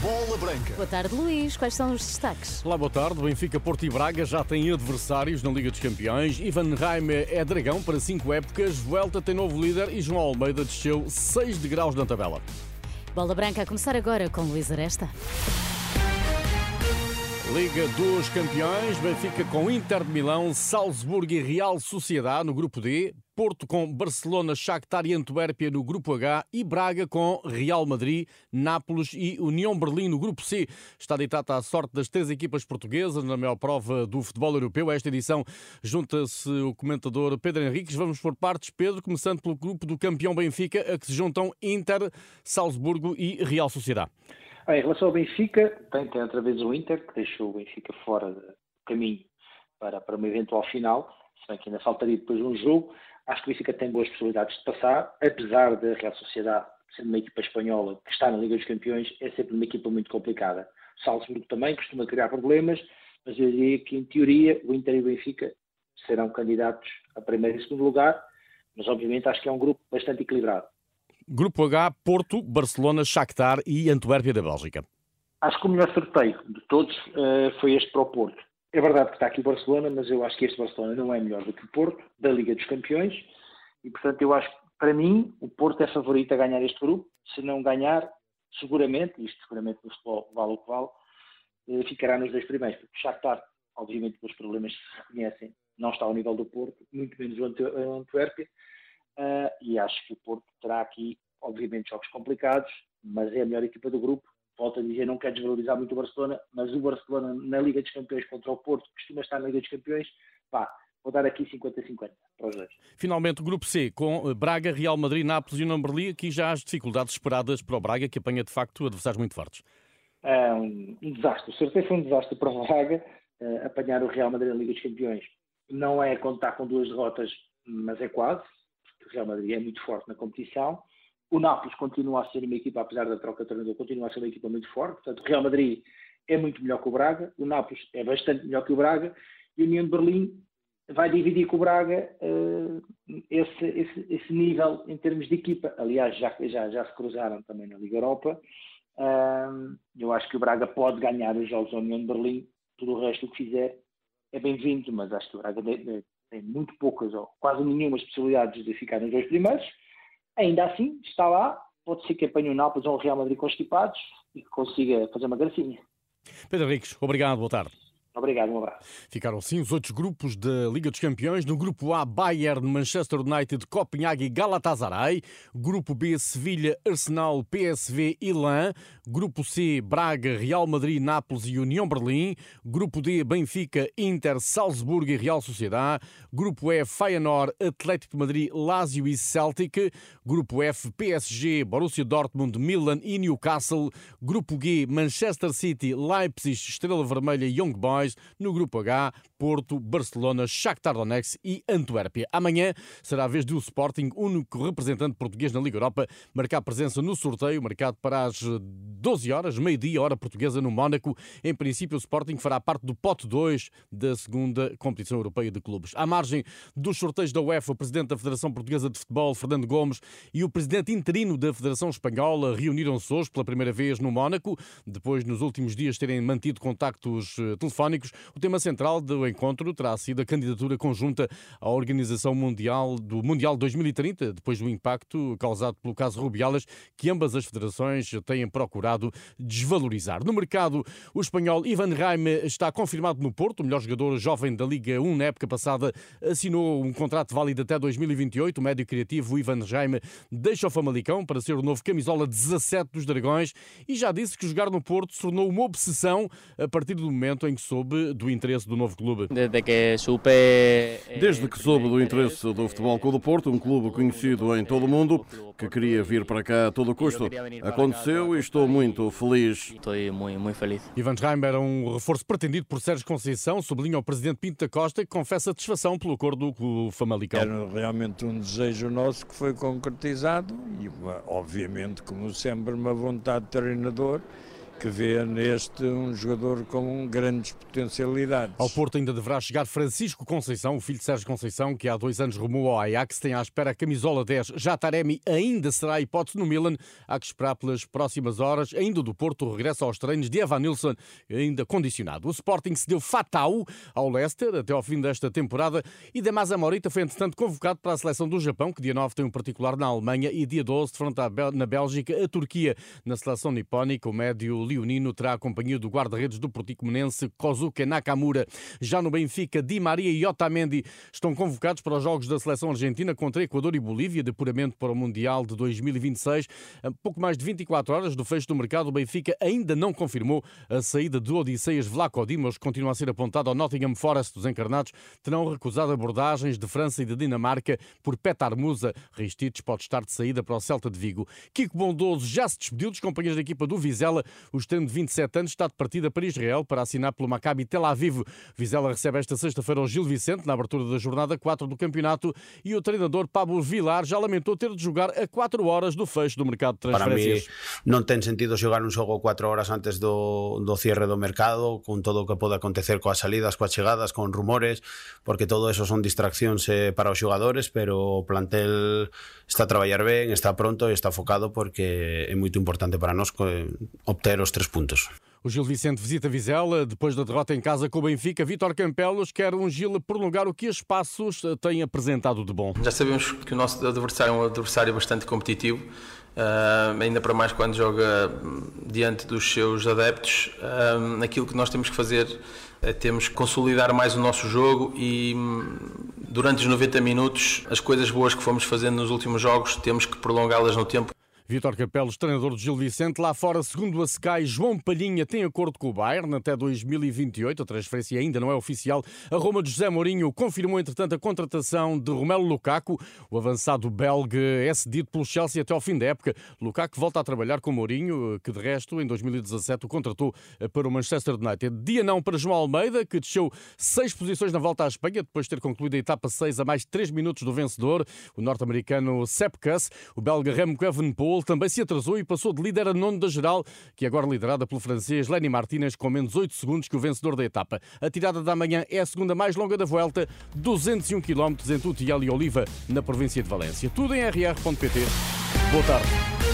Bola Branca. Boa tarde, Luís. Quais são os destaques? Olá, boa tarde. Benfica, Porto e Braga já têm adversários na Liga dos Campeões. Ivan Raime é dragão para cinco épocas. Vuelta tem novo líder e João Almeida desceu 6 degraus na tabela. Bola Branca a começar agora com Luís Aresta. Liga dos Campeões, Benfica com Inter de Milão, Salzburgo e Real Sociedade no grupo D, Porto com Barcelona, Shakhtar e Antuérpia no grupo H e Braga com Real Madrid, Nápoles e União Berlim no grupo C. Está ditada a sorte das três equipas portuguesas na maior prova do futebol europeu. Esta edição junta-se o comentador Pedro Henriques. Vamos por partes, Pedro, começando pelo grupo do campeão Benfica, a que se juntam Inter, Salzburgo e Real Sociedade. Bem, em relação ao Benfica, tem, tem outra vez o Inter, que deixou o Benfica fora do caminho para, para uma eventual final, se bem que ainda faltaria depois um jogo. Acho que o Benfica tem boas possibilidades de passar, apesar da Real Sociedade ser uma equipa espanhola que está na Liga dos Campeões, é sempre uma equipa muito complicada. Salzburgo também costuma criar problemas, mas eu diria que, em teoria, o Inter e o Benfica serão candidatos a primeiro e segundo lugar, mas obviamente acho que é um grupo bastante equilibrado. Grupo H, Porto, Barcelona, Shakhtar e Antuérpia da Bélgica. Acho que o melhor sorteio de todos uh, foi este para o Porto. É verdade que está aqui o Barcelona, mas eu acho que este Barcelona não é melhor do que o Porto, da Liga dos Campeões, e portanto eu acho que, para mim, o Porto é favorito a ganhar este grupo. Se não ganhar, seguramente, isto seguramente no futebol vale o que vale, uh, ficará nos dois primeiros, porque o Shakhtar, obviamente pelos problemas que se reconhecem, não está ao nível do Porto, muito menos o Antuérpia, Uh, e acho que o Porto terá aqui, obviamente, jogos complicados, mas é a melhor equipa do grupo. Volto a dizer, não quero desvalorizar muito o Barcelona, mas o Barcelona na Liga dos Campeões contra o Porto, costuma estar na Liga dos Campeões, pá, vou dar aqui 50-50 para os dois. Finalmente, o grupo C, com Braga, Real Madrid, Nápoles e União Berlim, aqui já as dificuldades esperadas para o Braga, que apanha de facto adversários muito fortes. É um, um desastre. O sorteio foi um desastre para o Braga, uh, apanhar o Real Madrid na Liga dos Campeões. Não é contar com duas derrotas, mas é quase o Real Madrid é muito forte na competição. O Nápoles continua a ser uma equipa, apesar da troca de treinador, continua a ser uma equipa muito forte. Portanto, o Real Madrid é muito melhor que o Braga, o Nápoles é bastante melhor que o Braga e a União de Berlim vai dividir com o Braga uh, esse, esse, esse, nível em termos de equipa. Aliás, já, já, já se cruzaram também na Liga Europa. Uh, eu acho que o Braga pode ganhar os jogos da União de Berlim, tudo o resto que fizer é bem-vindo, mas acho que o Braga tem muito poucas ou quase nenhuma possibilidades de ficar nos dois primeiros. Ainda assim, está lá, pode ser que apanhe o Nápoles ou o Real Madrid constipados e que consiga fazer uma gracinha. Pedro Henriques, obrigado, boa tarde. Obrigado, um abraço. Ficaram sim os outros grupos da Liga dos Campeões. No grupo A, Bayern, Manchester United, Copenhague e Galatasaray. Grupo B, Sevilha, Arsenal, PSV e Lan. Grupo C, Braga, Real Madrid, Nápoles e União Berlim. Grupo D, Benfica, Inter, Salzburgo e Real Sociedade. Grupo E, Feyenoord, Atlético de Madrid, Lazio e Celtic. Grupo F, PSG, Borussia Dortmund, Milan e Newcastle. Grupo G, Manchester City, Leipzig, Estrela Vermelha e Young Boys no grupo H, Porto, Barcelona, Shakhtar Donetsk e Antuérpia. Amanhã será a vez do Sporting, único representante português na Liga Europa, marcar presença no sorteio marcado para as 12 horas, meio-dia, hora portuguesa, no Mónaco. Em princípio, o Sporting fará parte do pote 2 da segunda competição europeia de clubes. À margem dos sorteios da UEFA, o presidente da Federação Portuguesa de Futebol, Fernando Gomes, e o presidente interino da Federação Espanhola reuniram-se hoje pela primeira vez no Mónaco, depois nos últimos dias terem mantido contactos eh, o tema central do encontro terá sido a candidatura conjunta à Organização Mundial do Mundial 2030, depois do impacto causado pelo caso Rubiales, que ambas as federações têm procurado desvalorizar. No mercado, o espanhol Ivan Raime está confirmado no Porto, o melhor jogador jovem da Liga 1 na época passada, assinou um contrato válido até 2028. O médio criativo Ivan Raime deixa o Famalicão para ser o novo camisola 17 dos Dragões e já disse que jogar no Porto se tornou uma obsessão a partir do momento em que soube soube do interesse do novo clube? Desde que supe... Desde que soube do interesse do Futebol Clube do Porto, um clube conhecido em todo o mundo, que queria vir para cá a todo custo. Aconteceu e estou muito feliz. Estou muito, muito feliz. Ivan Reimer era um reforço pretendido por Sérgio Conceição, sublinha o presidente Pinto da Costa, que confessa satisfação pelo acordo com o Famalicão. Era realmente um desejo nosso que foi concretizado e, obviamente, como sempre, uma vontade de treinador que vê neste um jogador com grandes potencialidades. Ao Porto ainda deverá chegar Francisco Conceição, o filho de Sérgio Conceição, que há dois anos rumou ao Ajax, tem à espera a camisola 10. Já Taremi ainda será a hipótese no Milan. Há que esperar pelas próximas horas. Ainda do Porto regressa aos treinos de Evan Nilsson, ainda condicionado. O Sporting se deu fatal ao Leicester até ao fim desta temporada e Demasa Morita foi, entretanto, convocado para a seleção do Japão, que dia 9 tem um particular na Alemanha e dia 12 defronta na Bélgica a Turquia. Na seleção nipónica, o médio leonino terá a companhia do guarda-redes do Porticomenense Kozuke Nakamura. Já no Benfica, Di Maria e Otamendi estão convocados para os jogos da seleção argentina contra Equador e Bolívia, de apuramento para o Mundial de 2026. A pouco mais de 24 horas do fecho do mercado, o Benfica ainda não confirmou a saída do Odisseias Vlaco que continua a ser apontado ao Nottingham Forest. Os encarnados terão recusado abordagens de França e de Dinamarca por Petar Musa. Ristites pode estar de saída para o Celta de Vigo. Kiko Bondoso já se despediu dos companheiros da equipa do Vizela. O extremo de 27 anos está de partida para Israel para assinar pelo Maccabi Tel Aviv. Vizela recebe esta sexta-feira o Gil Vicente na abertura da jornada 4 do campeonato e o treinador Pablo Vilar já lamentou ter de jogar a 4 horas do fecho do mercado de transferências. Para mí non ten sentido xogar un xogo 4 horas antes do, do cierre do mercado con todo o que pode acontecer coas salidas, coas chegadas, con rumores, porque todo eso son distraccións eh, para os xogadores, pero o plantel está a traballar ben, está pronto e está focado porque é moito importante para nós eh, obter os tres puntos. O Gil Vicente visita Vizela depois da derrota em casa com o Benfica. Vítor Campelos quer um Gil prolongar o que os passos têm apresentado de bom. Já sabemos que o nosso adversário é um adversário bastante competitivo, uh, ainda para mais quando joga diante dos seus adeptos. Uh, aquilo que nós temos que fazer é temos que consolidar mais o nosso jogo e durante os 90 minutos as coisas boas que fomos fazendo nos últimos jogos temos que prolongá-las no tempo. Vítor Capelos, treinador do Gil Vicente. Lá fora, segundo a Sky, João Palhinha tem acordo com o Bayern até 2028. A transferência ainda não é oficial. A Roma de José Mourinho confirmou, entretanto, a contratação de Romelu Lukaku. O avançado belga é cedido pelo Chelsea até ao fim da época. Lukaku volta a trabalhar com Mourinho, que de resto, em 2017, o contratou para o Manchester United. Dia não para João Almeida, que desceu seis posições na volta à Espanha, depois de ter concluído a etapa 6 a mais 3 minutos do vencedor, o norte-americano Sepp Kuss. O belga Remco Evenepoel também se atrasou e passou de líder a nono da geral, que é agora liderada pelo francês Lenny Martinez, com menos 8 segundos que o vencedor da etapa. A tirada da manhã é a segunda mais longa da volta, 201 km entre Utiel e Oliva, na província de Valência. Tudo em rr.pt. Boa tarde.